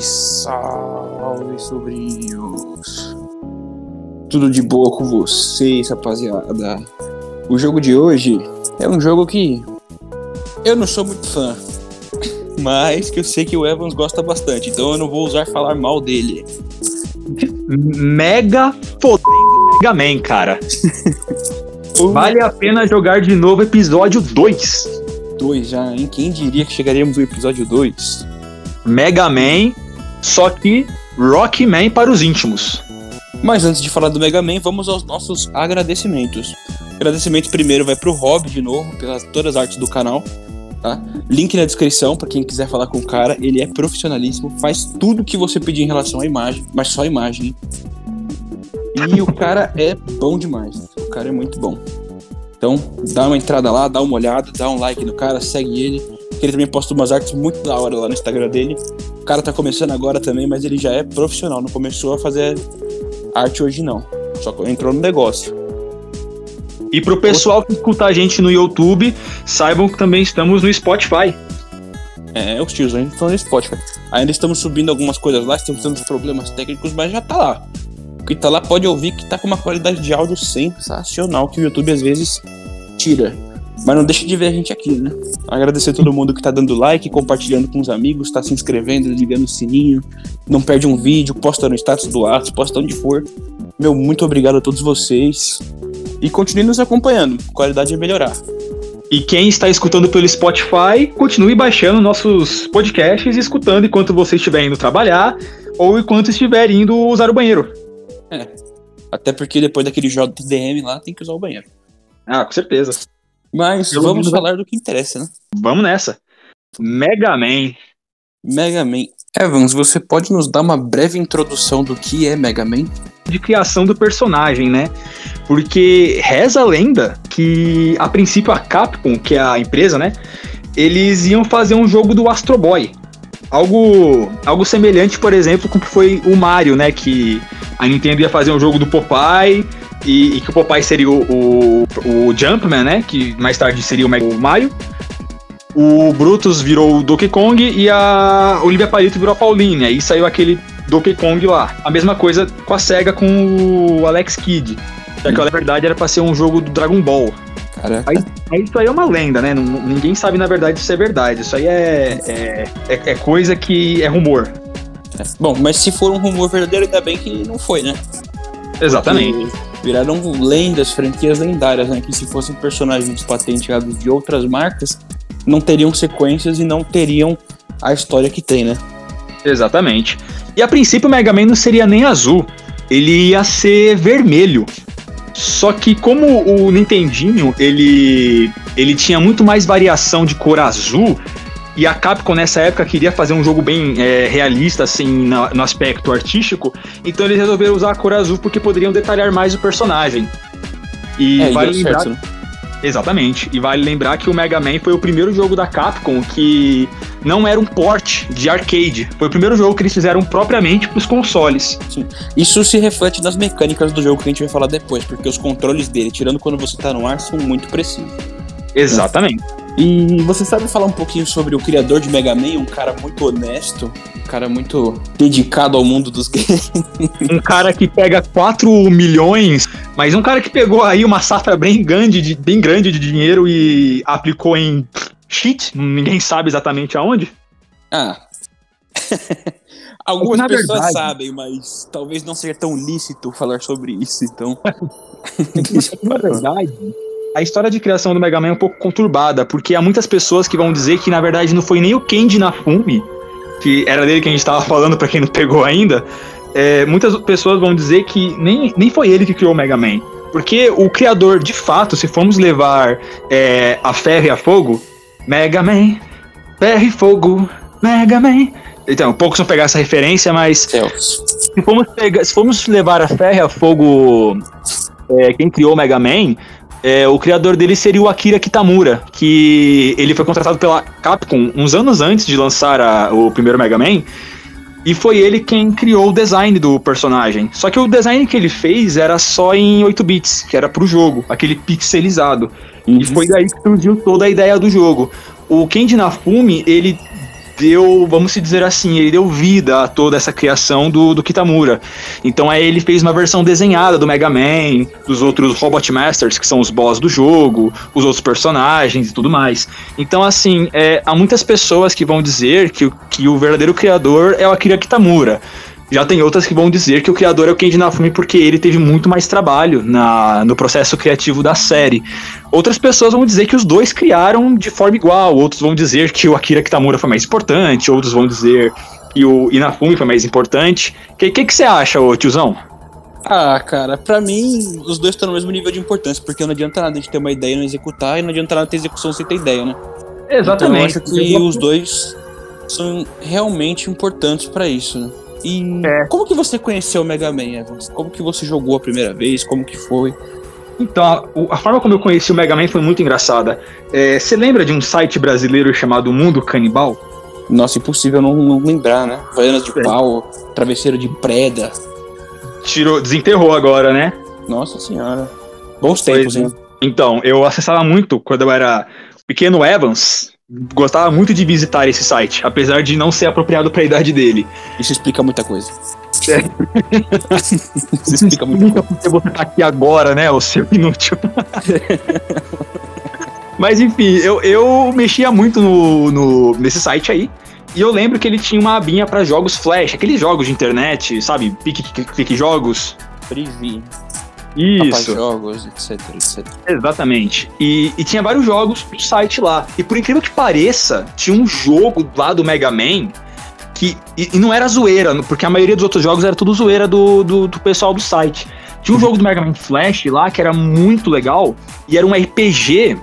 Salve, salve, sobrinhos. Tudo de boa com vocês, rapaziada. O jogo de hoje é um jogo que eu não sou muito fã, mas que eu sei que o Evans gosta bastante, então eu não vou usar falar mal dele. Mega fodendo Mega Man, cara. vale a pena jogar de novo episódio 2. 2 já, hein? Quem diria que chegaríamos no episódio 2? Mega Man, só que Rockman para os íntimos. Mas antes de falar do Mega Man, vamos aos nossos agradecimentos. Agradecimento primeiro vai pro Rob de novo, pelas todas as artes do canal. Tá? Link na descrição para quem quiser falar com o cara. Ele é profissionalíssimo, faz tudo que você pedir em relação à imagem, mas só imagem. E o cara é bom demais. O cara é muito bom. Então, dá uma entrada lá, dá uma olhada, dá um like no cara, segue ele. Ele também posta umas artes muito da hora lá no Instagram dele. O cara tá começando agora também, mas ele já é profissional, não começou a fazer arte hoje não. Só entrou no negócio. E pro pessoal que escuta a gente no YouTube, saibam que também estamos no Spotify. É, os tios ainda estão no Spotify. Ainda estamos subindo algumas coisas lá, estamos tendo problemas técnicos, mas já tá lá. O que tá lá pode ouvir que tá com uma qualidade de áudio sensacional que o YouTube às vezes tira. Mas não deixa de ver a gente aqui, né? Agradecer a todo mundo que tá dando like, compartilhando com os amigos, tá se inscrevendo, ligando o sininho, não perde um vídeo, posta no status do WhatsApp, posta onde for. Meu, muito obrigado a todos vocês. E continue nos acompanhando, qualidade é melhorar. E quem está escutando pelo Spotify, continue baixando nossos podcasts e escutando enquanto você estiver indo trabalhar ou enquanto estiver indo usar o banheiro. É. Até porque depois daquele JDM lá tem que usar o banheiro. Ah, com certeza. Mas Eu vamos falar do que interessa, né? Vamos nessa. Mega Man. Mega Man. Evans, você pode nos dar uma breve introdução do que é Mega Man? de criação do personagem, né? Porque reza a lenda que, a princípio, a Capcom, que é a empresa, né? Eles iam fazer um jogo do Astro Boy. Algo, algo semelhante, por exemplo, com o que foi o Mario, né? Que a Nintendo ia fazer um jogo do Popeye e, e que o Popeye seria o, o, o Jumpman, né? Que mais tarde seria o Mario. O Brutus virou o Donkey Kong e a Olivia Palito virou a Pauline. Aí saiu aquele Donkey Kong lá. A mesma coisa com a SEGA com o Alex Kidd. Já que na verdade era pra ser um jogo do Dragon Ball. Caraca. Aí isso aí é uma lenda, né? Ninguém sabe na verdade se é verdade. Isso aí é, é, é, é coisa que é rumor. Bom, mas se for um rumor verdadeiro, ainda bem que não foi, né? Exatamente. Porque Viraram lendas, franquias lendárias, né? Que se fossem personagens patenteados de outras marcas, não teriam sequências e não teriam a história que tem, né? Exatamente. E a princípio o Mega Man não seria nem azul. Ele ia ser vermelho. Só que como o Nintendinho, ele, ele tinha muito mais variação de cor azul, e a Capcom nessa época queria fazer um jogo bem é, realista, assim, na- no aspecto artístico, então eles resolveram usar a cor azul porque poderiam detalhar mais o personagem. E é, vale lembrar certo, né? Exatamente. E vale lembrar que o Mega Man foi o primeiro jogo da Capcom que não era um port de arcade. Foi o primeiro jogo que eles fizeram propriamente para os consoles. Isso se reflete nas mecânicas do jogo que a gente vai falar depois, porque os controles dele, tirando quando você tá no ar, são muito precisos. Exatamente. E você sabe falar um pouquinho sobre o criador de Mega Man, um cara muito honesto, um cara muito dedicado ao mundo dos games. Um cara que pega 4 milhões, mas um cara que pegou aí uma safra bem grande de, bem grande de dinheiro e aplicou em cheat, ninguém sabe exatamente aonde. Ah. Algumas Na pessoas verdade- sabem, mas talvez não seja tão lícito falar sobre isso, então. Na verdade, a história de criação do Mega Man é um pouco conturbada, porque há muitas pessoas que vão dizer que na verdade não foi nem o Kenji Nafumi, que era dele que a gente estava falando pra quem não pegou ainda. é, muitas pessoas vão dizer que nem, nem foi ele que criou o Mega Man. Porque o criador, de fato, se formos levar é, a ferro e a fogo, Mega Man, ferro e fogo, Mega Man. Então, poucos vão pegar essa referência, mas se formos, pegar, se formos levar a ferro e a fogo é, quem criou o Mega Man, é, o criador dele seria o Akira Kitamura, que ele foi contratado pela Capcom uns anos antes de lançar a- o primeiro Mega Man, e foi ele quem criou o design do personagem. Só que o design que ele fez era só em 8 bits, que era pro jogo, aquele pixelizado. E foi daí que surgiu toda a ideia do jogo. O Kenji Nafumi, ele deu, vamos dizer assim, ele deu vida a toda essa criação do, do Kitamura. Então aí ele fez uma versão desenhada do Mega Man, dos outros Robot Masters, que são os boss do jogo, os outros personagens e tudo mais. Então, assim, é, há muitas pessoas que vão dizer que, que o verdadeiro criador é o Akira Kitamura. Já tem outras que vão dizer que o criador é o Kenji Inafune porque ele teve muito mais trabalho na, no processo criativo da série. Outras pessoas vão dizer que os dois criaram de forma igual, outros vão dizer que o Akira Kitamura foi mais importante, outros vão dizer que o Inafune foi mais importante. O que, que, que você acha, ô tiozão? Ah, cara, pra mim, os dois estão no mesmo nível de importância, porque não adianta nada a gente ter uma ideia e não executar, e não adianta nada ter execução sem ter ideia, né? Exatamente. Então eu acho que os dois são realmente importantes para isso, né? E é. como que você conheceu o Mega Man, Evans? Como que você jogou a primeira vez? Como que foi? Então, a, a forma como eu conheci o Mega Man foi muito engraçada. É, você lembra de um site brasileiro chamado Mundo Canibal? Nossa, impossível não, não lembrar, né? Vaianas de é. pau, travesseiro de preda. Tirou, desenterrou agora, né? Nossa senhora. Bons tempos, hein? É. Então, eu acessava muito quando eu era pequeno Evans, gostava muito de visitar esse site, apesar de não ser apropriado para a idade dele. Isso explica muita coisa. É. Isso explica muita coisa. você tá aqui agora, né, o seu inútil. Mas enfim, eu, eu mexia muito no, no, nesse site aí. E eu lembro que ele tinha uma abinha para jogos flash, aqueles jogos de internet, sabe? Pique, pique, pique jogos. Privy. Isso. jogos, etc, etc. Exatamente. E, e, tinha vários jogos no site lá. E por incrível que pareça, tinha um jogo lá do Mega Man que. E, e não era zoeira, porque a maioria dos outros jogos era tudo zoeira do, do, do pessoal do site. Tinha um jogo do Mega Man Flash lá que era muito legal e era um RPG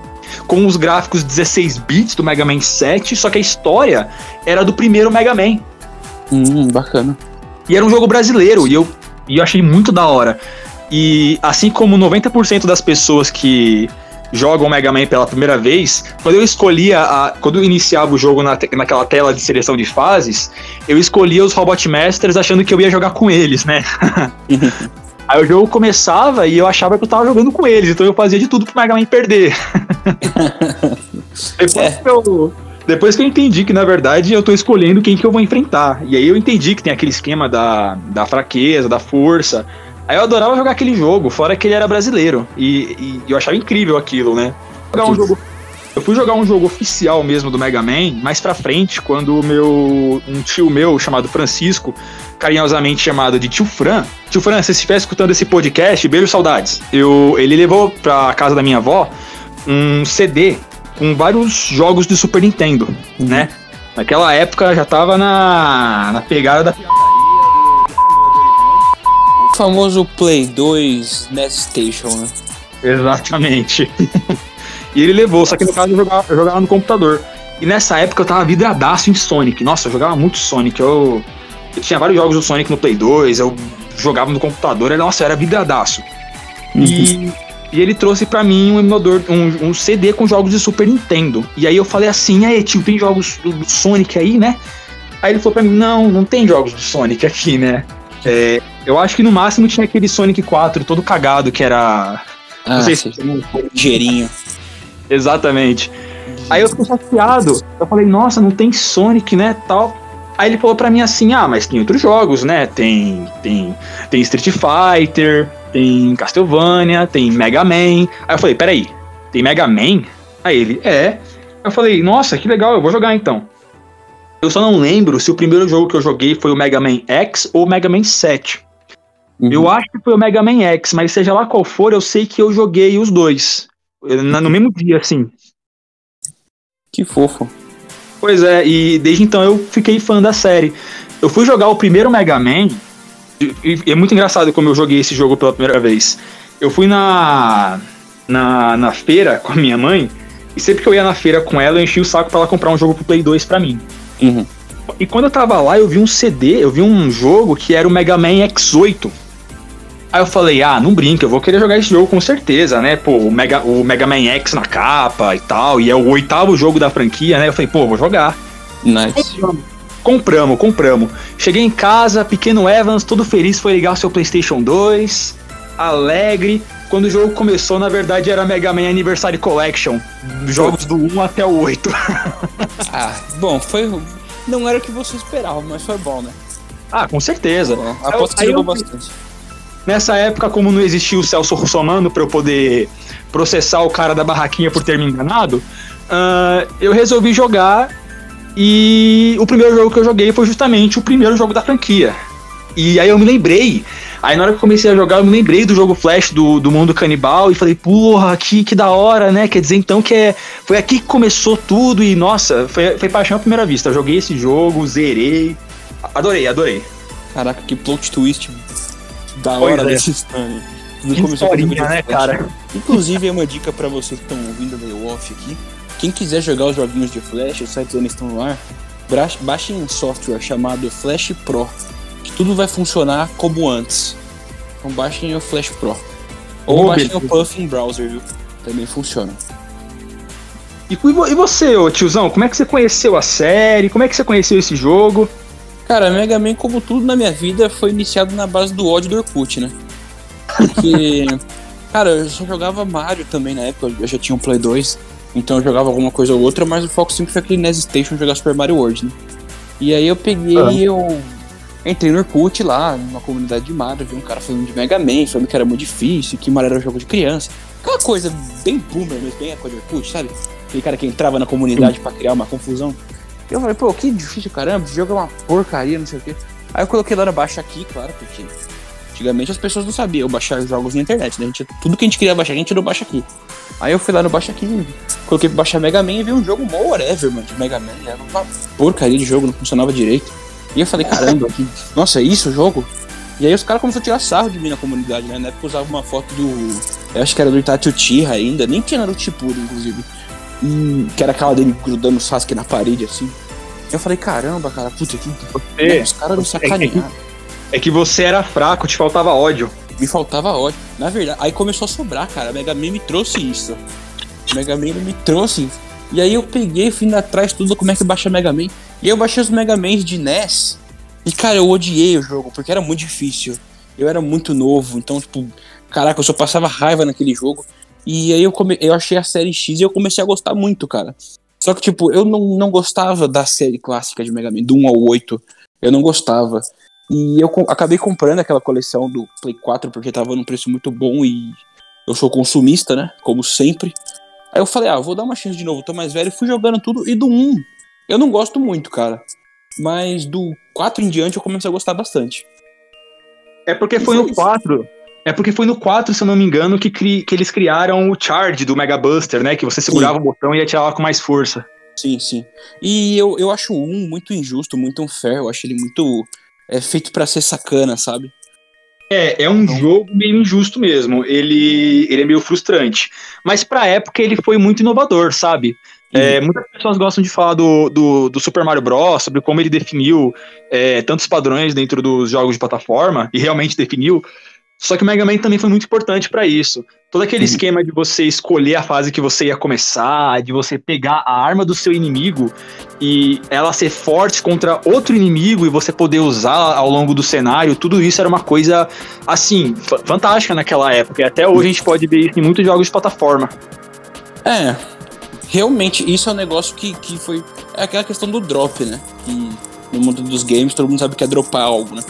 com os gráficos 16 bits do Mega Man 7, só que a história era do primeiro Mega Man. Hum, bacana. E era um jogo brasileiro e eu, e eu achei muito da hora. E assim como 90% das pessoas que jogam Mega Man pela primeira vez, quando eu escolhia a, quando eu iniciava o jogo na, naquela tela de seleção de fases, eu escolhia os Robot Masters achando que eu ia jogar com eles, né? Aí o jogo começava e eu achava que eu tava jogando com eles, então eu fazia de tudo pro Mega Man perder. depois, é. que eu, depois que eu entendi que, na verdade, eu tô escolhendo quem que eu vou enfrentar. E aí eu entendi que tem aquele esquema da, da fraqueza, da força. Aí eu adorava jogar aquele jogo, fora que ele era brasileiro. E, e eu achava incrível aquilo, né? Jogar um jogo, eu fui jogar um jogo oficial mesmo do Mega Man mais pra frente, quando o meu. um tio meu chamado Francisco, carinhosamente chamado de tio Fran. Tio Fran, se você estiver escutando esse podcast, beijo saudades. Eu, ele levou pra casa da minha avó um CD com vários jogos de Super Nintendo, uhum. né? Naquela época já tava na, na pegada da famoso Play 2 NES Station, né? Exatamente. e ele levou, só que no caso eu jogava, eu jogava no computador. E nessa época eu tava vidradaço em Sonic. Nossa, eu jogava muito Sonic. Eu, eu tinha vários jogos do Sonic no Play 2, eu jogava no computador, e, nossa, eu era vidradaço. Uhum. E, e ele trouxe para mim um emulador, um, um, CD com jogos de Super Nintendo. E aí eu falei assim, aí tio, tem jogos do, do Sonic aí, né? Aí ele falou pra mim, não, não tem jogos do Sonic aqui, né? É, eu acho que no máximo tinha aquele Sonic 4 todo cagado, que era. Ah, não sei se. Ligeirinho. Exatamente. Aí eu fiquei chateado. Eu falei, nossa, não tem Sonic, né? Tal. Aí ele falou pra mim assim: ah, mas tem outros jogos, né? Tem, tem, tem Street Fighter, tem Castlevania, tem Mega Man. Aí eu falei: peraí, tem Mega Man? Aí ele: é. Eu falei: nossa, que legal, eu vou jogar então. Eu só não lembro se o primeiro jogo que eu joguei foi o Mega Man X ou o Mega Man 7. Uhum. Eu acho que foi o Mega Man X, mas seja lá qual for, eu sei que eu joguei os dois. No mesmo dia, assim. Que fofo. Pois é, e desde então eu fiquei fã da série. Eu fui jogar o primeiro Mega Man, e é muito engraçado como eu joguei esse jogo pela primeira vez. Eu fui na, na, na feira com a minha mãe, e sempre que eu ia na feira com ela, eu enchi o saco para ela comprar um jogo pro Play 2 pra mim. Uhum. E quando eu tava lá, eu vi um CD, eu vi um jogo que era o Mega Man X8. Aí eu falei, ah, não brinca, eu vou querer jogar esse jogo com certeza, né? Pô, o Mega, o Mega Man X na capa e tal, e é o oitavo jogo da franquia, né? Eu falei, pô, vou jogar. Nice. Compramos, compramos. Cheguei em casa, pequeno Evans, todo feliz, foi ligar o seu PlayStation 2, alegre. Quando o jogo começou, na verdade, era Mega Man Anniversary Collection. Jogos do 1 até o 8. ah, bom, foi Não era o que você esperava, mas foi bom, né? Ah, com certeza. Aposto que jogou eu- bastante. Nessa época, como não existia o Celso Russomano pra eu poder processar o cara da barraquinha por ter me enganado, ah, eu resolvi jogar e o primeiro jogo que eu joguei foi justamente o primeiro jogo da franquia. E aí eu me lembrei, aí na hora que eu comecei a jogar, eu me lembrei do jogo Flash do, do mundo canibal e falei, porra, que, que da hora, né? Quer dizer então que é, foi aqui que começou tudo e nossa, foi, foi paixão à primeira vista. Eu joguei esse jogo, zerei, adorei, adorei. Caraca, que plot twist da Pois hora é. dessa história. Tudo Que começou com o historinha, de né, cara? Inclusive, é uma dica pra vocês que estão ouvindo meio off aqui. Quem quiser jogar os joguinhos de Flash, os sites ainda estão no ar, baixem um software chamado Flash Pro, que tudo vai funcionar como antes. Então baixem o Flash Pro. Ou Oh, baixem beleza. o Puffin Browser, viu? Também funciona. E, e você, ô tiozão, como é que você conheceu a série? Como é que você conheceu esse jogo? Cara, Mega Man, como tudo na minha vida, foi iniciado na base do ódio do Orkut, né? Porque, cara, eu só jogava Mario também na época, eu já tinha um Play 2, então eu jogava alguma coisa ou outra, mas o foco sempre foi aquele NES Station jogar Super Mario World, né? E aí eu peguei Ah. eu entrei no Orkut lá, numa comunidade de Mario, vi um cara falando de Mega Man, falando que era muito difícil, que Mario era um jogo de criança. Aquela coisa bem boomer mesmo, bem a coisa do Orkut, sabe? Aquele cara que entrava na comunidade pra criar uma confusão. Eu falei, pô, que difícil, caramba, esse jogo é uma porcaria, não sei o quê. Aí eu coloquei lá no baixa aqui, claro, porque antigamente as pessoas não sabiam baixar jogos na internet, né? A gente, tudo que a gente queria baixar, a gente não baixa aqui. Aí eu fui lá no baixa aqui, coloquei pra baixar Mega Man e vi um jogo mó whatever, mano, de Mega Man. Era uma porcaria de jogo, não funcionava direito. E eu falei, caramba, que, nossa, é isso o jogo? E aí os caras começaram a tirar sarro de mim na comunidade, né? Na época eu usava uma foto do. Eu acho que era do Itachi Uchiha ainda, nem tinha Naruto Shippuden, inclusive. E que era aquela dele grudando o Sasuke na parede, assim. Eu falei, caramba, cara, puta, que. É, os caras não sacanearam. é que você era fraco, te faltava ódio. Me faltava ódio. Na verdade, aí começou a sobrar, cara. A Mega Man me trouxe isso. Mega Man me trouxe. E aí eu peguei, fui indo atrás tudo como é que baixa Mega Man. E eu baixei os Mega Mans de NES. E cara, eu odiei o jogo, porque era muito difícil. Eu era muito novo, então, tipo, caraca, eu só passava raiva naquele jogo. E aí eu, come... eu achei a série X e eu comecei a gostar muito, cara. Só que, tipo, eu não, não gostava da série clássica de Mega Man, do 1 ao 8. Eu não gostava. E eu co- acabei comprando aquela coleção do Play 4 porque tava num preço muito bom e eu sou consumista, né? Como sempre. Aí eu falei, ah, vou dar uma chance de novo, tô mais velho. Fui jogando tudo. E do 1, eu não gosto muito, cara. Mas do 4 em diante eu comecei a gostar bastante. É porque E foi isso. 4. É porque foi no 4, se eu não me engano, que, cri- que eles criaram o charge do Mega Buster, né? Que você segurava o botão e atirava com mais força. Sim, sim. E eu, eu acho o 1 muito injusto, muito unfair. Eu acho ele muito é, feito pra ser sacana, sabe? É, é um Então- jogo meio injusto mesmo. Ele, ele é meio frustrante. Mas pra época ele foi muito inovador, sabe? É, muitas pessoas gostam de falar do, do, do Super Mario Bros., sobre como ele definiu é, tantos padrões dentro dos jogos de plataforma, e realmente definiu. Só que o Mega Man também foi muito importante pra isso. Todo aquele Uhum. esquema de você escolher a fase que você ia começar, de você pegar a arma do seu inimigo e ela ser forte contra outro inimigo e você poder usar ao longo do cenário, tudo isso era uma coisa, assim, fa- fantástica naquela época. E até hoje a gente pode ver isso em muitos jogos de plataforma. É, realmente, isso é um negócio que, que foi. É aquela questão do drop, né? Que no mundo dos games todo mundo sabe que é dropar algo, né?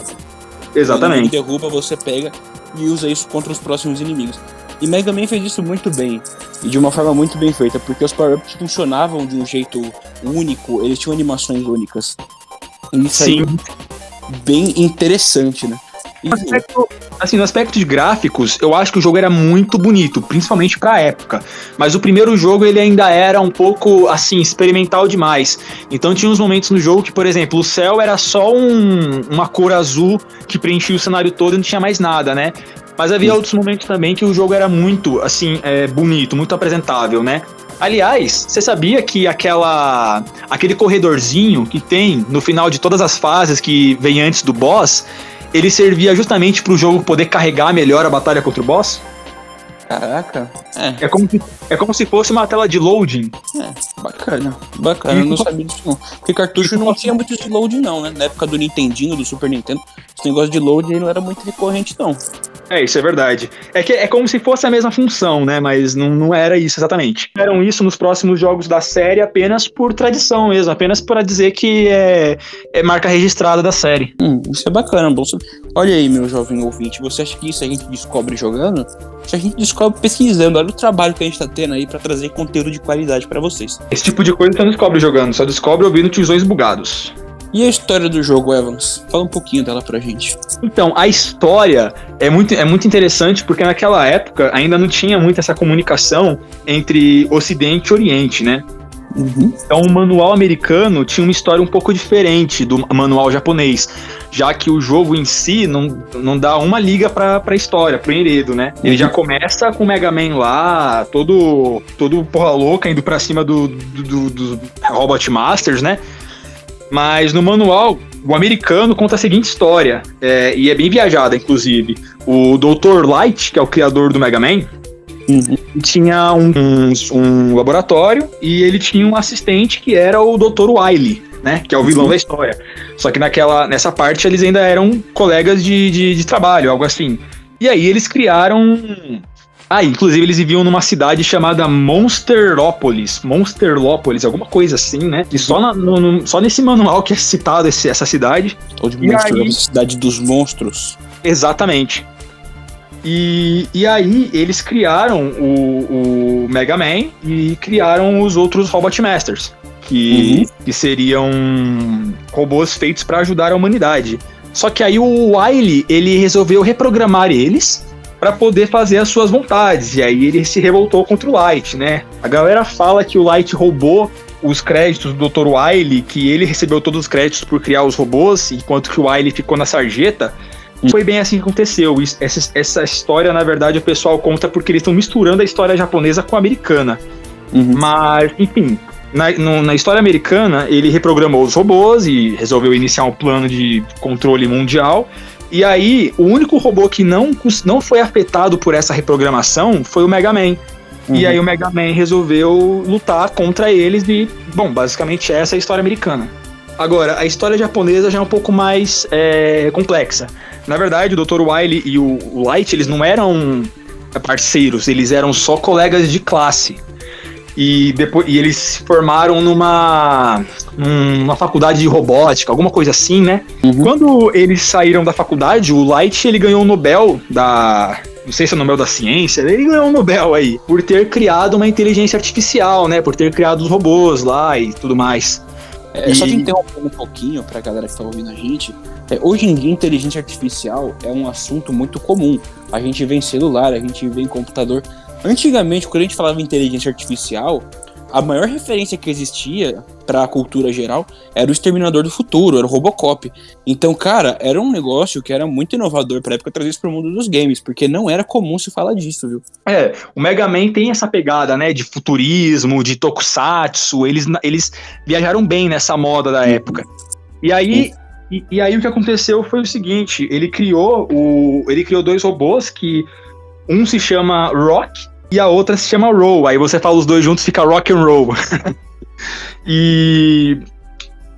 Exatamente. derruba, você pega e usa isso contra os próximos inimigos. E Mega Man fez isso muito bem. E de uma forma muito bem feita, porque os power-ups funcionavam de um jeito único, eles tinham animações únicas. E isso aí Sim. é bem interessante, né? E, No aspecto- assim, no aspecto de gráficos, eu acho que o jogo era muito bonito, principalmente pra época. Mas o primeiro jogo ele ainda era um pouco assim experimental demais. Então tinha uns momentos no jogo que, por exemplo, o céu era só um- uma cor azul que preenchia o cenário todo e não tinha mais nada, né? Mas havia outros momentos também que o jogo era muito assim é, bonito, muito apresentável, né? Aliás, você sabia que aquela aquele corredorzinho que tem no final de todas as fases que vem antes do boss, ele servia justamente para o jogo poder carregar melhor a batalha contra o boss? caraca, é, É como se, é como se fosse uma tela de loading. é, bacana, bacana, eu não sabia disso não. Porque cartucho não tinha muito de load não, né? Na época do Nintendinho, do Super Nintendo, esse negócio de load aí não era muito recorrente não. É, isso é verdade. É que é como se fosse a mesma função, né? Mas não, não era isso exatamente. Eram isso nos próximos jogos da série apenas por tradição mesmo, apenas para dizer que é, é marca registrada da série. Hum, isso é bacana, bom. Olha aí, meu jovem ouvinte, você acha que isso a gente descobre jogando? Isso a gente descobre pesquisando. Olha o trabalho que a gente tá tendo aí para trazer conteúdo de qualidade para vocês. Esse tipo de coisa você não descobre jogando, só descobre ouvindo tiozões bugados. E a história do jogo, Evans? Fala um pouquinho dela pra gente. Então, a história é muito, é muito interessante porque naquela época ainda não tinha muito essa comunicação entre Ocidente e Oriente, né? Uhum. Então, o manual americano tinha uma história um pouco diferente do manual japonês, já que o jogo em si não, não dá uma liga pra, pra história, pro enredo, né? Ele uhum. já começa com o Mega Man lá, todo, todo porra louca, indo pra cima do, do, do, do Robot Masters, né? Mas no manual, o americano conta a seguinte história, é, e é bem viajada, inclusive. O Dr. Light, que é o criador do Mega Man, uhum. tinha um, um, um, laboratório e ele tinha um assistente que era o Dr. Wily, né? Que é o vilão uhum. da história. Só que naquela, nessa parte eles ainda eram colegas de, de, de trabalho, algo assim. E aí eles criaram ah, inclusive eles viviam numa cidade chamada Monsterópolis. Monsterlópolis, alguma coisa assim, né? E só, na, no, no, só nesse manual que é citado esse, essa cidade. Onde Monster cidade dos monstros. Exatamente. E, e aí eles criaram o, o Mega Man e criaram os outros Robot Masters. Que, uhum. que seriam robôs feitos para ajudar a humanidade. Só que aí o Wily, ele resolveu reprogramar eles para poder fazer as suas vontades. E aí ele se revoltou contra o Light, né? A galera fala que o Light roubou os créditos do Dr. Wily, que ele recebeu todos os créditos por criar os robôs, enquanto que o Wily ficou na sarjeta. Foi bem assim que aconteceu. Essa, essa história, na verdade, o pessoal conta porque eles estão misturando a história japonesa com a americana. Uhum. Mas, enfim, na, no, na, história americana, ele reprogramou os robôs e resolveu iniciar um plano de controle mundial. E aí, o único robô que não, não foi afetado por essa reprogramação foi o Mega Man. Uhum. E aí o Mega Man resolveu lutar contra eles e, bom, basicamente essa é a história americana. Agora, a história japonesa já é um pouco mais é, complexa. Na verdade, o Dr. Wily e o Light, eles não eram parceiros, eles eram só colegas de classe. E, depois, e eles se formaram numa, numa faculdade de robótica, alguma coisa assim, né? Uhum. Quando eles saíram da faculdade, o Light ele ganhou o Nobel da, não sei se é o Nobel da Ciência, ele ganhou um Nobel aí, por ter criado uma inteligência artificial, né? Por ter criado os robôs lá e tudo mais. É, e... Só te interrompendo um pouquinho pra galera que tá ouvindo a gente. É, hoje em dia, inteligência artificial é um assunto muito comum. A gente vê em celular, a gente vê em computador. Antigamente, quando a gente falava em inteligência artificial, a maior referência que existia para a cultura geral era o Exterminador do Futuro, era o Robocop. Então, cara, era um negócio que era muito inovador para época trazer isso para o mundo dos games, porque não era comum se falar disso, viu? É, o Mega Man tem essa pegada, né, de futurismo, de tokusatsu, eles, eles viajaram bem nessa moda da época. E aí, e, e aí o que aconteceu foi o seguinte, ele criou o ele criou dois robôs que um se chama Rock e a outra se chama Roll. Aí você fala os dois juntos, fica Rock and Roll. e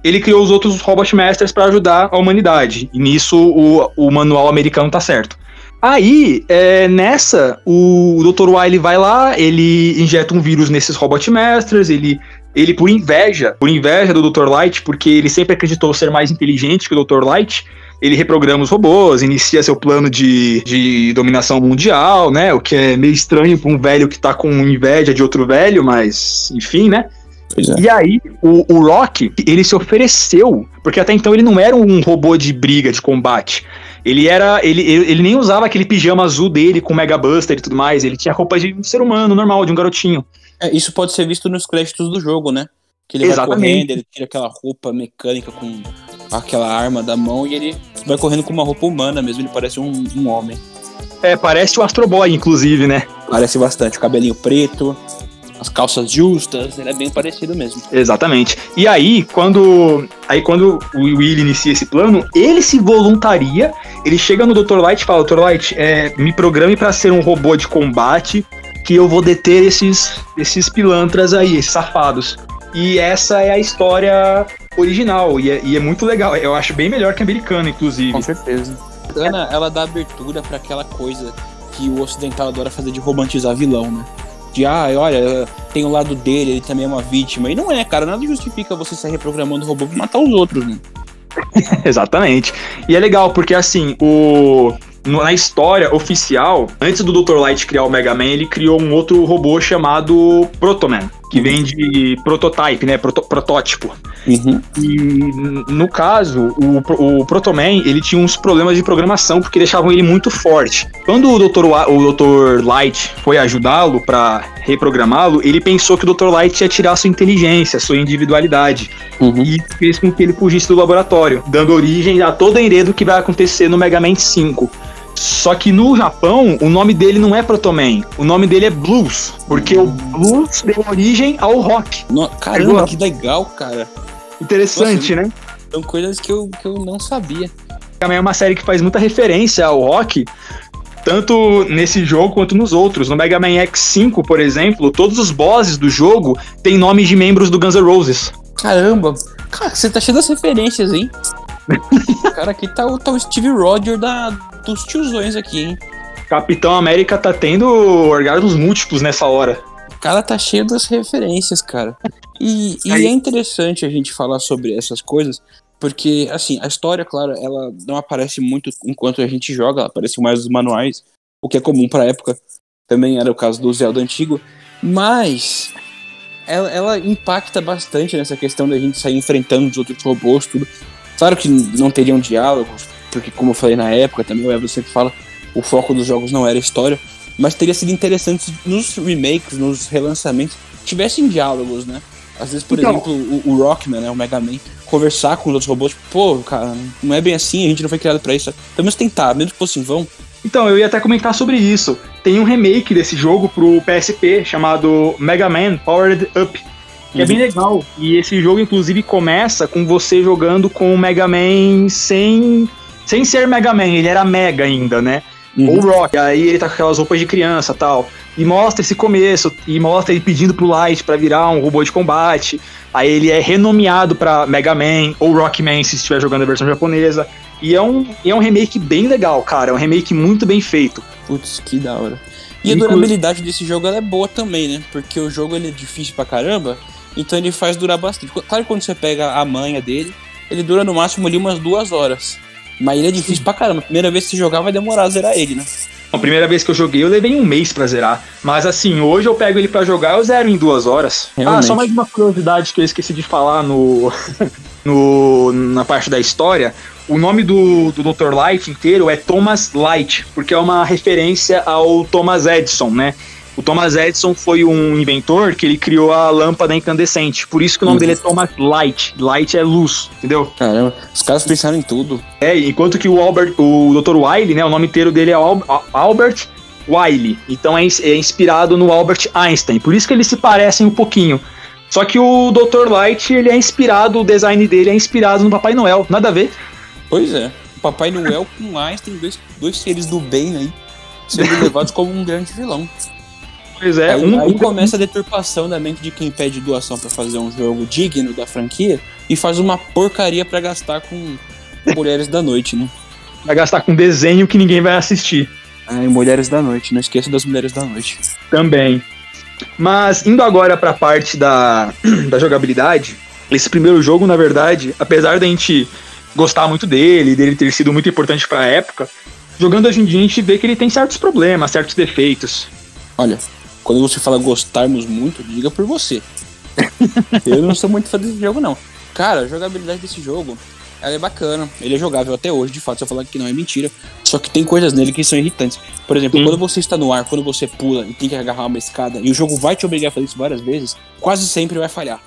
ele criou os outros Robot Masters para ajudar a humanidade. E nisso o, o manual americano tá certo. Aí, é, nessa, o Dr. Wily vai lá, ele injeta um vírus nesses Robot Masters, ele, ele por inveja, por inveja do Dr. Light, porque ele sempre acreditou ser mais inteligente que o Dr. Light, ele reprograma os robôs, inicia seu plano de, de dominação mundial, né? O que é meio estranho para um velho que tá com inveja de outro velho, mas enfim, né? É. E aí, o, o Rock, ele se ofereceu, porque até então ele não era um robô de briga, de combate. Ele era. Ele, ele, ele nem usava aquele pijama azul dele com Mega Buster e tudo mais. Ele tinha roupa de um ser humano normal, de um garotinho. É, isso pode ser visto nos créditos do jogo, né? Que ele Exatamente. vai correndo, ele tira aquela roupa mecânica com aquela arma da mão e ele vai correndo com uma roupa humana mesmo, ele parece um, um homem. É, parece o Astro Boy, inclusive, né? Parece bastante, o cabelinho preto, as calças justas, ele é bem parecido mesmo. Exatamente. E aí, quando aí quando o Will inicia esse plano, ele se voluntaria, ele chega no Dr. Light e fala, Dr. Light, é, me programe para ser um robô de combate que eu vou deter esses, esses pilantras aí, esses safados. E essa é a história original. E é, e é, muito legal. Eu acho bem melhor que a americana, inclusive. Com certeza. bacana ela dá abertura para aquela coisa que o ocidental adora fazer de romantizar vilão, né? De, ah, olha, tem o lado dele, ele também é uma vítima. E não é, cara, nada justifica você sair reprogramando o robô pra matar os outros, né? Exatamente. E é legal, porque assim, o na história oficial, antes do Dr. Light criar o Mega Man, ele criou um outro robô chamado Protoman, que vem de prototype, né? Proto protótipo. Uhum. E no caso, o, o Protoman, ele tinha uns problemas de programação porque deixavam ele muito forte. Quando o Dr. o Dr. Light foi ajudá-lo para reprogramá-lo, ele pensou que o Dr. Light ia tirar sua inteligência, sua individualidade. Uhum. E fez com que ele fugisse do laboratório, dando origem a todo o enredo que vai acontecer no Mega Man 5. Só que no Japão, o nome dele não é Protoman, o nome dele é Blues, porque o blues deu origem ao rock. No, caramba, que legal, cara. Interessante, Nossa, né? São coisas que eu, que eu não sabia. Também é uma série que faz muita referência ao rock, tanto nesse jogo quanto nos outros. No Mega Man X5, por exemplo, todos os bosses do jogo têm nomes de membros do Guns N' Roses. Caramba! Cara, você tá cheio das referências, hein? cara, aqui tá o, tá o Steve Roger da, dos tiozões aqui, hein? Capitão América tá tendo orgasmos múltiplos nessa hora. O cara tá cheio das referências, cara. E, e é interessante a gente falar sobre essas coisas, porque, assim, a história, claro, ela não aparece muito enquanto a gente joga, ela aparece mais nos manuais, o que é comum pra época. Também era o caso do Zelda antigo. Mas ela, ela impacta bastante nessa questão da gente sair enfrentando os outros robôs, tudo. Claro que não teriam diálogos, porque como eu falei na época, também o Evo sempre fala, o foco dos jogos não era a história, mas teria sido interessante nos remakes, nos relançamentos, tivessem diálogos, né? Às vezes, por então, exemplo, o, o, Rockman, né, o Mega Man, conversar com os outros robôs, tipo, pô, cara, não é bem assim, a gente não foi criado para isso. Pelo menos tentar, mesmo que fosse em vão. Então, eu ia até comentar sobre isso. Tem um remake desse jogo pro PSP chamado Mega Man Powered Up, que uhum. é bem legal. E esse jogo, inclusive, começa com você jogando com o Mega Man sem sem ser Mega Man, ele era Mega ainda, né? Uhum. Ou Rock, aí ele tá com aquelas roupas de criança tal. E mostra esse começo, e mostra ele pedindo pro Light para virar um robô de combate. Aí ele é renomeado para Mega Man ou Rockman se estiver jogando a versão japonesa. E é um, é um remake bem legal, cara. É um remake muito bem feito. Putz, que da hora. E a durabilidade desse jogo é boa também, né? Porque o jogo ele é difícil pra caramba, então ele faz durar bastante. Claro que quando você pega a manha dele, ele dura no máximo ali umas duas horas. Mas ele é difícil pra caramba. Primeira vez que você jogar vai demorar a zerar ele, né? A primeira vez que eu joguei, eu levei um mês para zerar. Mas assim, hoje eu pego ele para jogar, eu zero em duas horas. Realmente. Ah, só mais uma curiosidade que eu esqueci de falar no, no na parte da história. O nome do, do Dr. Light inteiro é Thomas Light, porque é uma referência ao Thomas Edison, né? O Thomas Edison foi um inventor que ele criou a lâmpada incandescente. Por isso que o nome uhum. dele é Thomas Light. Light é luz, entendeu? Caramba, os caras pensaram em tudo. É, enquanto que o Albert, o Dr. Wiley, né, o nome inteiro dele é Albert Wiley. Então é, é inspirado no Albert Einstein. Por isso que eles se parecem um pouquinho. Só que o Dr. Light, ele é inspirado, o design dele é inspirado no Papai Noel. Nada a ver. Pois é. Papai Noel com Einstein, dois, dois seres do bem aí, sendo levados como um grande vilão. Pois é, aí, um, aí começa a deturpação da mente de quem pede doação para fazer um jogo digno da franquia e faz uma porcaria para gastar com Mulheres da Noite, né? Vai gastar com desenho que ninguém vai assistir. É, Mulheres da Noite, não esqueça das Mulheres da Noite. Também. Mas indo agora para a parte da, da jogabilidade, esse primeiro jogo, na verdade, apesar da gente gostar muito dele, dele ter sido muito importante para a época, jogando hoje em dia a gente vê que ele tem certos problemas, certos defeitos. Olha, quando você fala gostarmos muito, diga por você. eu não sou muito fã desse jogo, não. Cara, a jogabilidade desse jogo, ela é bacana. Ele é jogável até hoje, de fato, se eu falar que não é mentira. Só que tem coisas nele que são irritantes. Por exemplo, Sim. quando você está no ar, quando você pula e tem que agarrar uma escada, e o jogo vai te obrigar a fazer isso várias vezes, quase sempre vai falhar.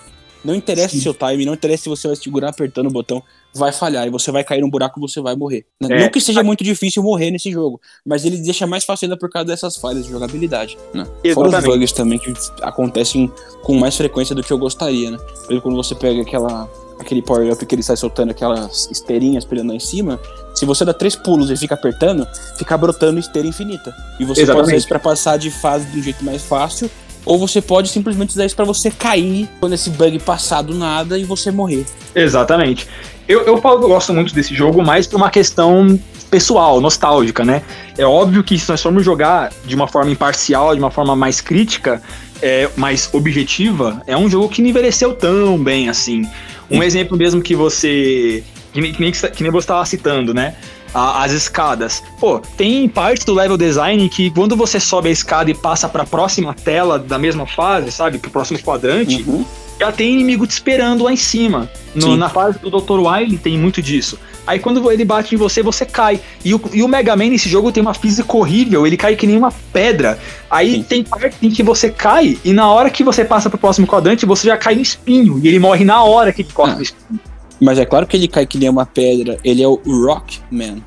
Não interessa o seu time, não interessa se você vai segurar apertando o botão, vai falhar e você vai cair num buraco e você vai morrer. É. Não que seja muito difícil morrer nesse jogo, mas ele deixa mais fácil ainda por causa dessas falhas de jogabilidade. Né? Fora os bugs também que acontecem com mais frequência do que eu gostaria, né? Por exemplo, quando você pega aquela aquele power-up que ele sai soltando aquelas esteirinhas pulando lá em cima, se você dá três pulos e fica apertando, fica brotando esteira infinita. E você Exatamente. pode usar isso pra passar de fase de um jeito mais fácil ou você pode simplesmente usar isso para você cair quando esse bug passar do nada e você morrer. Exatamente. Eu, eu falo que eu gosto muito desse jogo mais por uma questão pessoal, nostálgica, né? É óbvio que se nós formos jogar de uma forma imparcial, de uma forma mais crítica, é, mais objetiva, é um jogo que não envelheceu tão bem assim. Um exemplo mesmo que você. Que nem, que nem, que nem você estava citando, né? A, as escadas. Pô, tem partes do level design que quando você sobe a escada e passa para a próxima tela da mesma fase, sabe? Pro próximo quadrante, uhum. já tem inimigo te esperando lá em cima. No, na fase do Dr. Wily tem muito disso. Aí quando ele bate em você, você cai. E o, e o Mega Man nesse jogo tem uma física horrível, ele cai que nem uma pedra. Aí Sim. tem parte em que você cai, e na hora que você passa pro próximo quadrante, você já cai no espinho. E ele morre na hora que corta ah. no espinho. Mas é claro que ele cai que nem uma pedra. Ele é o Rockman.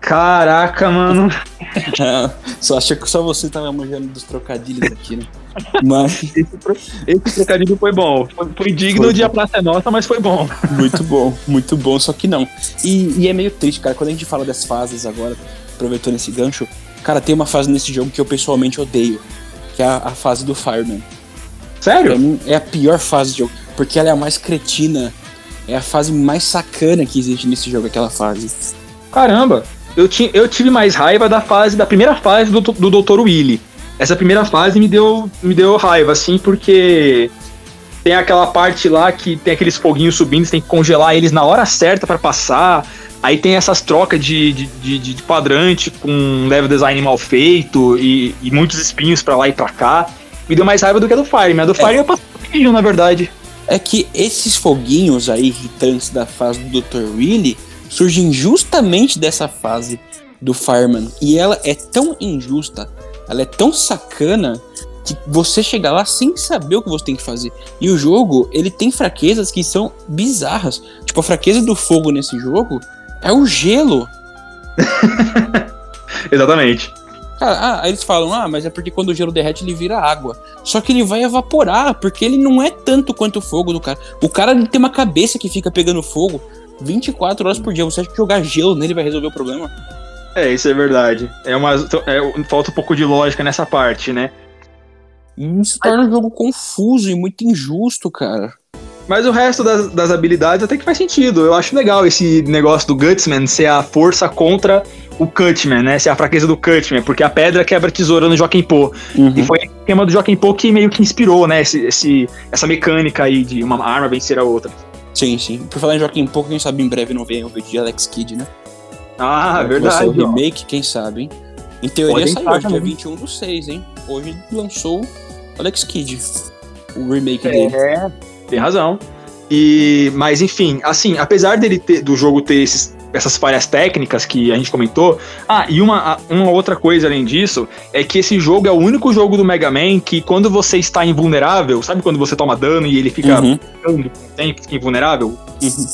Caraca, mano. só acha que só você tava manjando dos trocadilhos aqui, né? Mas. Esse, esse trocadilho foi bom. Foi, foi digno foi de bom. A Praça é Nossa, mas foi bom. Muito bom, muito bom, só que não. E, e é meio triste, cara, quando a gente fala das fases agora, aproveitando esse gancho, cara, tem uma fase nesse jogo que eu pessoalmente odeio, que é a, a fase do Fireman. Sério? Mim, é a pior fase do jogo, porque ela é a mais cretina, é a fase mais sacana que existe nesse jogo, aquela fase. Caramba! Eu, ti, eu tive mais raiva da fase, da primeira fase do, do Dr. Willy. Essa primeira fase me deu, me deu raiva, assim, porque tem aquela parte lá que tem aqueles foguinhos subindo, você tem que congelar eles na hora certa para passar. Aí tem essas trocas de, de, de, de, quadrante com level design mal feito e, e muitos espinhos para lá e pra cá. Me deu mais raiva do que a do Fire, a do Fire é. eu passei na verdade. É que esses foguinhos aí irritantes da fase do Dr. Willy surgem justamente dessa fase do Fireman. E ela é tão injusta, ela é tão sacana que você chega lá sem saber o que você tem que fazer. E o jogo, ele tem fraquezas que são bizarras. Tipo, a fraqueza do fogo nesse jogo é o gelo. Exatamente. Cara, ah, aí eles falam, ah, mas é porque quando o gelo derrete ele vira água. Só que ele vai evaporar, porque ele não é tanto quanto o fogo do cara. O cara tem uma cabeça que fica pegando fogo. 24 horas por dia. Você acha que jogar gelo nele vai resolver o problema? É, isso é verdade. É uma, é, falta um pouco de lógica nessa parte, né? Isso torna o jogo confuso e muito injusto, cara. Mas o resto das, das, habilidades até que faz sentido. Eu acho legal esse negócio do Gutsman ser a força contra o Cutman, né? Ser a fraqueza do Cutman, porque a pedra quebra a tesoura no Joaquim Pô. Uhum. E foi o esquema do Joaquim Pô que meio que inspirou, né? Esse, esse, essa mecânica aí de uma arma vencer a outra. Sim, sim. Por falar em Joaquim Pouco, quem sabe em breve não vem o vídeo de Alex Kidd, né? Ah, verdade. O remake, quem sabe, hein? Em teoria saiu hoje, dia 21 do 6, hein? Hoje lançou Alex Kidd, o remake é, dele. É, tem razão. E, mas enfim, assim, apesar dele ter, do jogo ter esses essas falhas técnicas que a gente comentou. Ah, e uma, uma outra coisa além disso é que esse jogo é o único jogo do Mega Man que quando você está invulnerável, sabe quando você toma dano e ele fica uhum. tempo, fica invulnerável? Uhum.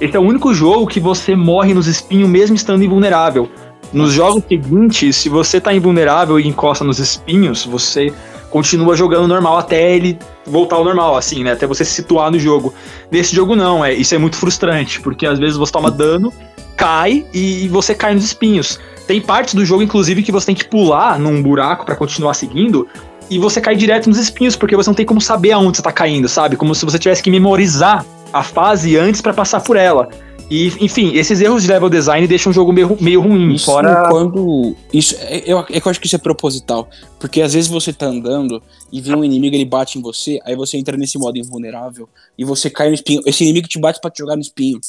Esse é o único jogo que você morre nos espinhos mesmo estando invulnerável. Nos jogos seguintes, se você está invulnerável e encosta nos espinhos, você continua jogando normal até ele voltar ao normal, assim, né? Até você se situar no jogo. Nesse jogo não, é, isso é muito frustrante, porque às vezes você toma dano cai e você cai nos espinhos. Tem partes do jogo, inclusive, que você tem que pular num buraco para continuar seguindo e você cai direto nos espinhos, porque você não tem como saber aonde você tá caindo, sabe? Como se você tivesse que memorizar a fase antes para passar por ela. E, enfim, esses erros de level design deixam o jogo meio, meio ruim. Isso fora. quando. Isso, é, eu, é eu acho que isso é proposital. Porque às vezes você tá andando e vem um inimigo, ele bate em você, aí você entra nesse modo invulnerável e você cai no espinho. Esse inimigo te bate para te jogar no espinho.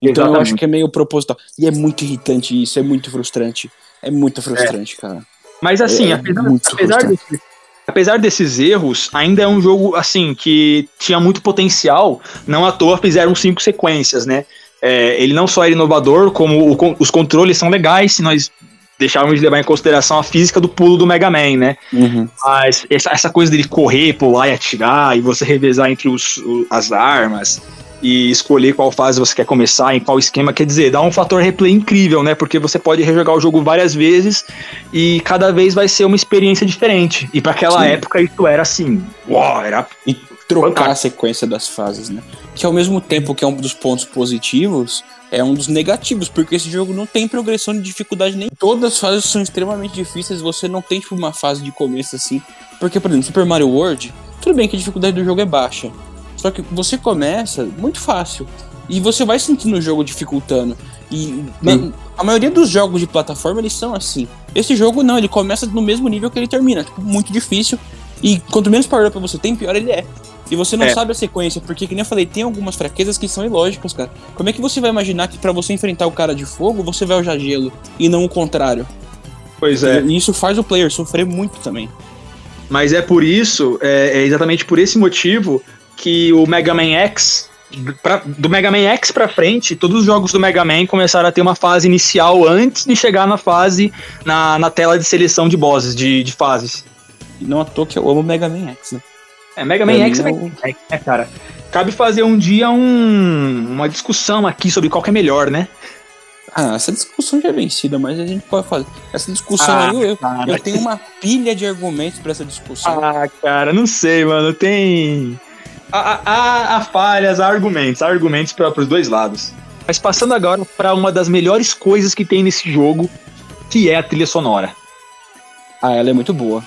Então Exatamente. eu acho que é meio proposital. E é muito irritante isso, é muito frustrante. É muito frustrante, é. cara. Mas assim, é, apesar, apesar, desse, apesar, desses erros, ainda é um jogo assim que tinha muito potencial. Não à toa fizeram cinco sequências, né? É, ele não só era inovador, como o, os controles são legais, se nós deixarmos de levar em consideração a física do pulo do Mega Man, né? Uhum. Mas essa, essa coisa dele correr, pular e atirar, e você revezar entre os, as armas e escolher qual fase você quer começar, em qual esquema, quer dizer, dá um fator replay incrível, né? Porque você pode rejogar o jogo várias vezes e cada vez vai ser uma experiência diferente. E para aquela Sim. época isso era assim, uau, era e trocar a sequência das fases, né? Que ao mesmo tempo que é um dos pontos positivos, é um dos negativos, porque esse jogo não tem progressão de dificuldade nem. Todas as fases são extremamente difíceis, você não tem tipo uma fase de começo assim. Porque, por exemplo, Super Mario World, tudo bem que a dificuldade do jogo é baixa, só que você começa muito fácil. E você vai sentindo o jogo dificultando. E na, a maioria dos jogos de plataforma eles são assim. Esse jogo não, ele começa no mesmo nível que ele termina, tipo, muito difícil. E quanto menos power up você tem, pior ele é. E você não É. sabe a sequência, porque, que nem eu falei, tem algumas fraquezas que são ilógicas, cara. Como é que você vai imaginar que pra você enfrentar o cara de fogo, você vai usar gelo e não o contrário? Pois é. E isso faz o player sofrer muito também. Mas é por isso, é, é exatamente por esse motivo que o Mega Man X, pra- do Mega Man X pra frente, todos os jogos do Mega Man começaram a ter uma fase inicial antes de chegar na fase, na, na tela de seleção de bosses, de, de fases. E não à toa que eu amo Mega Man X, né? É, Mega Man X é é, né, cara? Cabe fazer um dia um, uma discussão aqui sobre qual que é melhor, né? Ah, essa discussão já é vencida, mas a gente pode fazer. Essa discussão Ah, aí, eu, cara. eu tenho uma pilha de argumentos pra essa discussão. Ah, cara, não sei, mano. Tem. Há, há- há falhas, há argumentos, há argumentos para os dois lados. Mas passando agora para uma das melhores coisas que tem nesse jogo, que é a trilha sonora. Ah, ela é muito boa.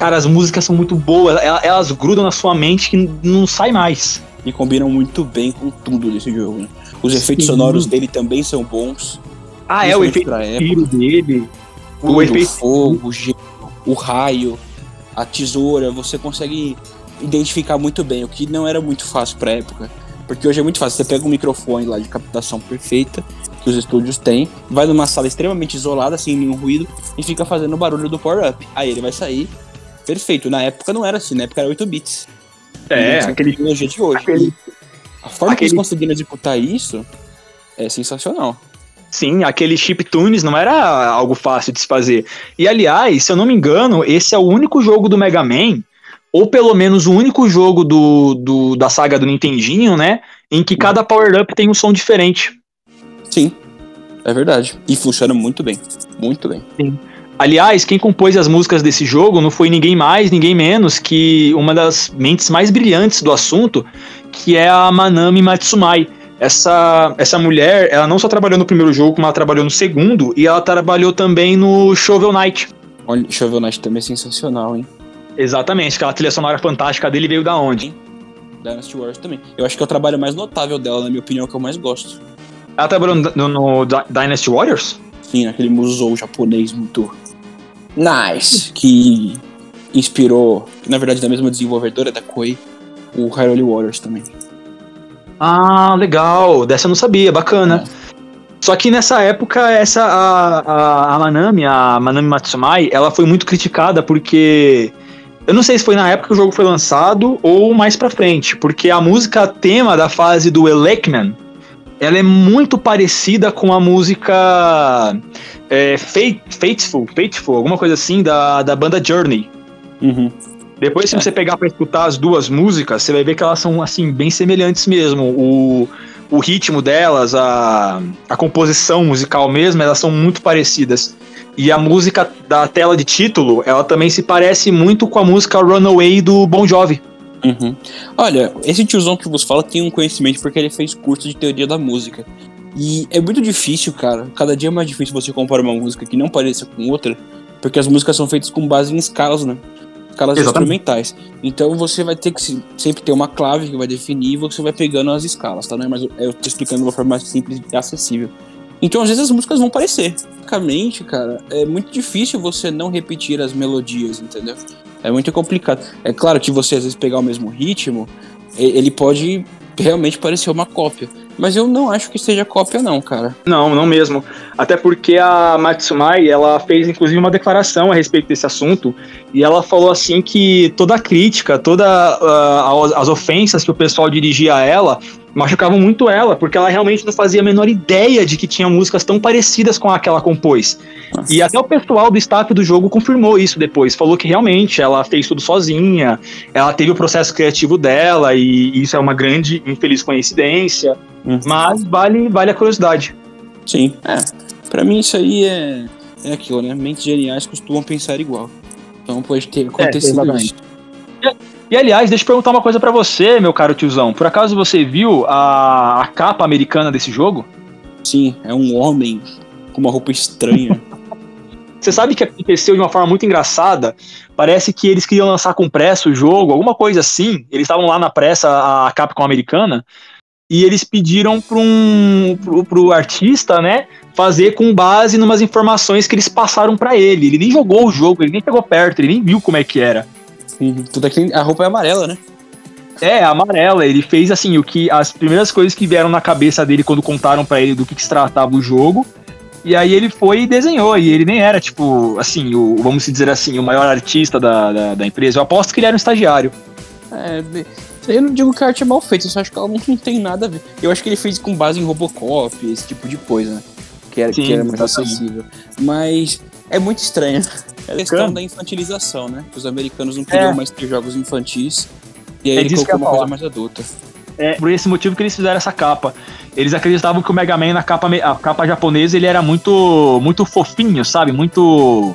Cara, as músicas são muito boas, elas, grudam na sua mente que não sai mais. E combinam muito bem com tudo desse jogo, né? Os efeitos Sim. sonoros dele também são bons. Ah, é, o efeito tiro dele. Tudo, O efeito. fogo, o gelo, o raio, a tesoura, você consegue identificar muito bem, o que não era muito fácil pra época. Porque hoje é muito fácil, você pega um microfone lá de captação perfeita, que os estúdios têm, vai numa sala extremamente isolada, sem nenhum ruído, e fica fazendo o barulho do power-up. Aí ele vai sair perfeito. Na época não era assim, na época era 8 bits. É, aquele. tecnologia de hoje. aquele- A forma que eles aquele- conseguiram executar isso é sensacional. Sim, aquele chiptunes não era algo fácil de se fazer. E aliás, se eu não me engano, esse é o único jogo do Mega Man, ou pelo menos o único jogo do, do- da saga do Nintendinho, né? Em que cada power-up tem um som diferente. Sim, é verdade. E funciona muito bem. Muito bem. Aliás, quem compôs as músicas desse jogo não foi ninguém mais, ninguém menos que uma das mentes mais brilhantes do assunto, que é a Manami Matsumai. Essa, essa mulher, ela não só trabalhou no primeiro jogo, como ela trabalhou no segundo, e ela trabalhou também no Shovel Knight. Olha, Shovel Knight também é sensacional, hein? Exatamente, aquela trilha sonora fantástica dele veio da onde? Dynasty Warriors também. Eu acho que é o trabalho mais notável dela, na minha opinião, que eu mais gosto. Ela trabalhou no, no- no Dy- Dynasty Warriors? Sim, aquele musou japonês muito nice, que inspirou, que na verdade é da mesma desenvolvedora da Koei, o Hyrule Warriors também. Ah, legal, dessa eu não sabia, bacana. Só que nessa época, essa a, a, a Manami, a Manami Matsumai, ela foi muito criticada porque eu não sei se foi na época que o jogo foi lançado ou mais pra frente, porque a música tema da fase do Elecman, ela é muito parecida com a música é, Fate, Fateful, Fateful, alguma coisa assim da, da banda Journey. Uhum. Depois, se É. você pegar pra escutar as duas músicas, você vai ver que elas são, assim, bem semelhantes mesmo. O, o ritmo delas, a, a composição musical mesmo, elas são muito parecidas. E a música da tela de título, ela também se parece muito com a música Runaway do Bon Jovi. Uhum. Olha, esse tiozão que vos fala tem um conhecimento porque ele fez curso de teoria da música. E é muito difícil, cara. Cada dia é mais difícil você comparar uma música que não pareça com outra, porque as músicas são feitas com base em escalas, né? Escalas Exatamente. instrumentais. Então você vai ter que se- sempre ter uma clave que vai definir e você vai pegando as escalas, tá? Não é mais, eu tô explicando de uma forma mais simples e acessível. Então às vezes as músicas vão parecer. Basicamente, cara, é muito difícil você não repetir as melodias, entendeu? É muito complicado. É claro que você às vezes pegar o mesmo ritmo, ele pode realmente parecer uma cópia. Mas eu não acho que seja cópia, não, cara. Não, não mesmo. Até porque a Matsumai, ela fez inclusive uma declaração a respeito desse assunto, e ela falou assim que toda a crítica, todas as ofensas que o pessoal dirigia a ela, machucavam muito ela, porque ela realmente não fazia a menor ideia de que tinha músicas tão parecidas com a que ela compôs. Nossa. E até o pessoal do staff do jogo confirmou isso depois, falou que realmente ela fez tudo sozinha, ela teve o processo criativo dela, e isso é uma grande infeliz coincidência, Uhum. mas vale, vale a curiosidade. Sim. É. Pra mim isso aí é, é aquilo, né? Mentes geniais costumam pensar igual. Então pode ter acontecido exatamente. isso. E aliás, deixa eu perguntar uma coisa pra você, meu caro tiozão. Por acaso você viu a, a capa americana desse jogo? Sim, é um homem com uma roupa estranha. Você sabe que aconteceu de uma forma muito engraçada? Parece que eles queriam lançar com pressa o jogo, alguma coisa assim. Eles estavam lá na pressa, a Capcom americana. e eles pediram para um pro, pro artista, né, fazer com base numas informações que eles passaram para ele. Ele nem jogou o jogo, ele nem chegou perto, ele nem viu como é que era. Uhum. Tudo aqui, a roupa é amarela, né? É, amarela. Ele fez assim o que as primeiras coisas que vieram na cabeça dele quando contaram para ele do que, que se tratava o jogo. E aí ele foi e desenhou. E ele nem era, tipo, assim, o, vamos dizer assim, o maior artista da, da, da empresa. Eu aposto que ele era um estagiário. É, eu não digo que a arte é mal feita, eu só acho que ela não tem nada a ver. Eu acho que ele fez com base em Robocop, esse tipo de coisa, né? Que era, Sim, que era mais acessível. Mas é muito estranho. É a questão da infantilização, né? Os americanos não queriam é. mais ter jogos infantis. E aí é ele colocou uma coisa mais adulta. É por esse motivo que eles fizeram essa capa. Eles acreditavam que o Mega Man na capa, a capa japonesa ele era muito muito fofinho, sabe? Muito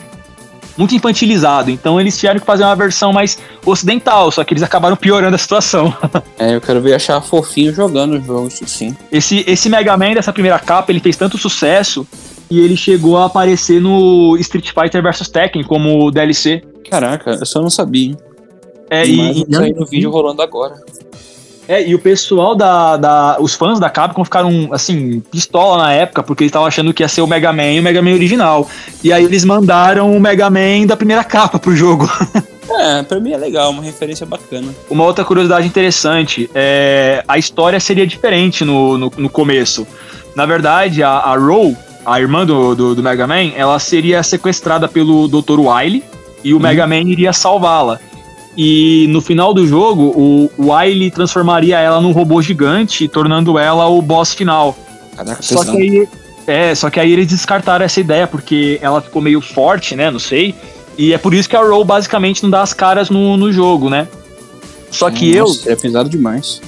muito infantilizado. Então eles tiveram que fazer uma versão mais ocidental, só que eles acabaram piorando a situação. é, eu quero ver achar fofinho jogando o jogo, isso sim. Esse, esse Mega Man dessa primeira capa, ele fez tanto sucesso e ele chegou a aparecer no Street Fighter vs Tekken como DLC. Caraca, eu só não sabia. É, e, e, e no vídeo rolando agora. É, e o pessoal da, da. Os fãs da Capcom ficaram, assim, pistola na época, porque eles estavam achando que ia ser o Mega Man e o Mega Man original. E aí eles mandaram o Mega Man da primeira capa pro jogo. É, pra mim é legal, uma referência bacana. Uma outra curiosidade interessante, é, a história seria diferente no, no, no começo. Na verdade, a, a a irmã do, do, do, Mega Man, ela seria sequestrada pelo Dr. Wily e o uhum. Mega Man iria salvá-la. E no final do jogo, o Wily transformaria ela num robô gigante, tornando ela o boss final. Caraca, só que aí, é, só que aí eles descartaram essa ideia, porque ela ficou meio forte, né? Não sei. E é por isso que a Roll basicamente não dá as caras no, no jogo, né? Só que Nossa, eu. É pesado demais.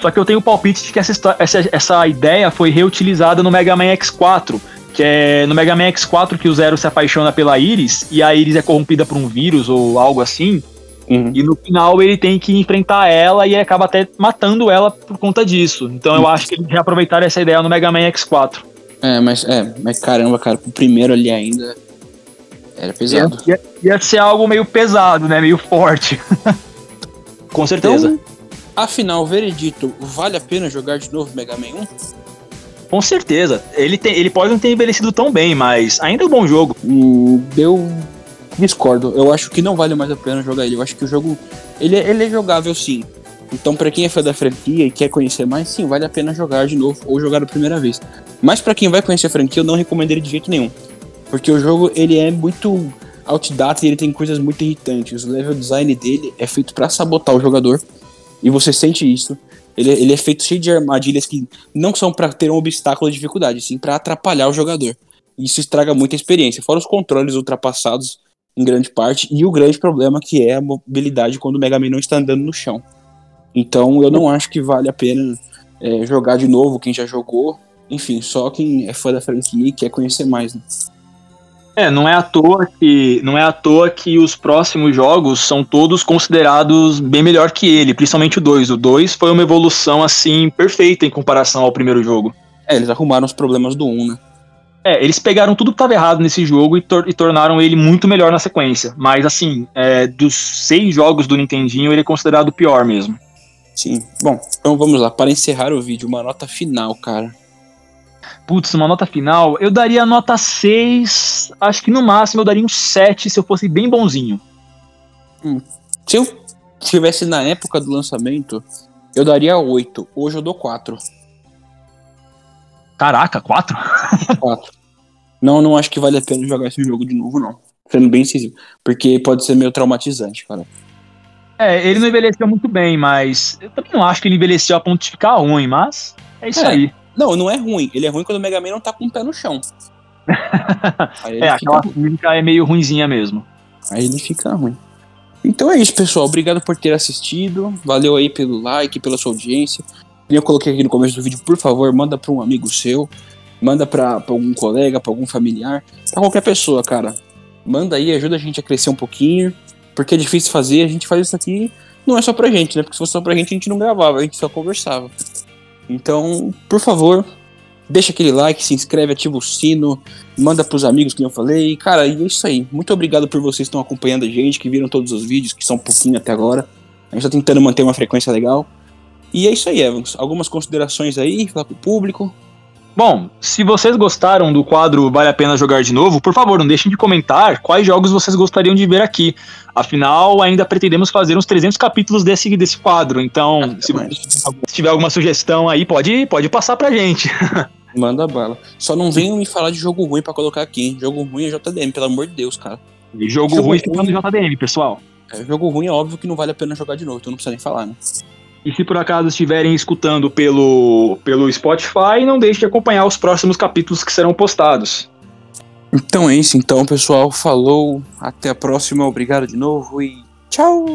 Só que eu tenho o palpite de que essa, essa, essa ideia foi reutilizada no Mega Man X4. Que é no Mega Man X4 que o Zero se apaixona pela Iris e a Iris é corrompida por um vírus ou algo assim. Uhum. E no final ele tem que enfrentar ela e acaba até matando ela por conta disso. Então eu acho que eles reaproveitaram essa ideia no Mega Man X4. É, mas, é, mas caramba, cara, o primeiro ali ainda era pesado. Ia, ia, ia ser algo meio pesado, né? Meio forte. Com certeza. Então, afinal, veredito, vale a pena jogar de novo Mega Man 1? Com certeza. Ele, tem, ele pode não ter envelhecido tão bem, mas ainda é um bom jogo. Hum, deu discordo. Eu acho que não vale mais a pena jogar ele. Eu acho que o jogo. Ele, é, ele é jogável sim. Então, para quem é fã da franquia e quer conhecer mais, sim, vale a pena jogar de novo ou jogar a primeira vez. Mas para quem vai conhecer a franquia, eu não recomendo ele de jeito nenhum. Porque o jogo ele é muito outdated e ele tem coisas muito irritantes. O level design dele é feito para sabotar o jogador. E você sente isso. Ele, ele é feito cheio de armadilhas que não são para ter um obstáculo de dificuldade, sim para atrapalhar o jogador. Isso estraga muito a experiência. Fora os controles ultrapassados em grande parte, e o grande problema que é a mobilidade quando o Mega Man não está andando no chão. Então eu não acho que vale a pena é, jogar de novo quem já jogou. Enfim, só quem é fã da franquia e quer conhecer mais. Né? É, não é à toa que não é à toa que os próximos jogos são todos considerados bem melhor que ele, principalmente o 2. O 2 foi uma evolução assim perfeita em comparação ao primeiro jogo. É, eles arrumaram os problemas do 1, um, né? É, eles pegaram tudo que estava errado nesse jogo e, tor e, tornaram ele muito melhor na sequência. Mas, assim, é, dos seis jogos do Nintendinho, ele é considerado o pior mesmo. Sim. Bom, então vamos lá. Para encerrar o vídeo, uma nota final, cara. Putz, uma nota final, eu daria nota 6. Acho que no máximo eu daria um 7 se eu fosse bem bonzinho. Hum. Se eu estivesse na época do lançamento, eu daria 8. Hoje eu dou 4. Caraca, 4? 4. Não, não acho que vale a pena jogar esse jogo de novo, não. Sendo bem sensível. Porque pode ser meio traumatizante, cara. É, ele não envelheceu muito bem, mas eu também não acho que ele envelheceu a ponto de ficar ruim, mas é isso é. aí. Não, não é ruim. Ele é ruim quando o Mega Man não tá com o pé no chão. é, aquela física é meio ruinzinha mesmo. Aí ele fica ruim. Então é isso, pessoal. Obrigado por ter assistido. Valeu aí pelo like, pela sua audiência. Eu coloquei aqui no começo do vídeo, por favor, manda para um amigo seu, manda para algum colega, para algum familiar, para qualquer pessoa, cara. Manda aí, ajuda a gente a crescer um pouquinho, porque é difícil fazer, a gente faz isso aqui, não é só pra gente, né? Porque se fosse só pra gente, a gente não gravava, a gente só conversava. Então, por favor, deixa aquele like, se inscreve, ativa o sino, manda pros amigos que eu falei. Cara, e é isso aí. Muito obrigado por vocês que estão acompanhando a gente, que viram todos os vídeos, que são um pouquinho até agora. A gente tá tentando manter uma frequência legal. E é isso aí, Evans. Algumas considerações aí, falar com o público. Bom, se vocês gostaram do quadro Vale a Pena Jogar de Novo, por favor, não deixem de comentar quais jogos vocês gostariam de ver aqui. Afinal, ainda pretendemos fazer uns 300 capítulos desse, desse quadro. Então, se, se tiver alguma sugestão aí, pode, pode passar pra gente. Manda bala. Só não venham me falar de jogo ruim para colocar aqui. Hein? Jogo ruim é JDM, pelo amor de Deus, cara. E jogo, jogo ruim fica no JDM, pessoal. É, jogo ruim é óbvio que não vale a pena jogar de novo, então não precisa nem falar, né? E se por acaso estiverem escutando pelo, pelo Spotify, não deixe de acompanhar os próximos capítulos que serão postados. Então é isso, então, pessoal. Falou, até a próxima, obrigado de novo e tchau!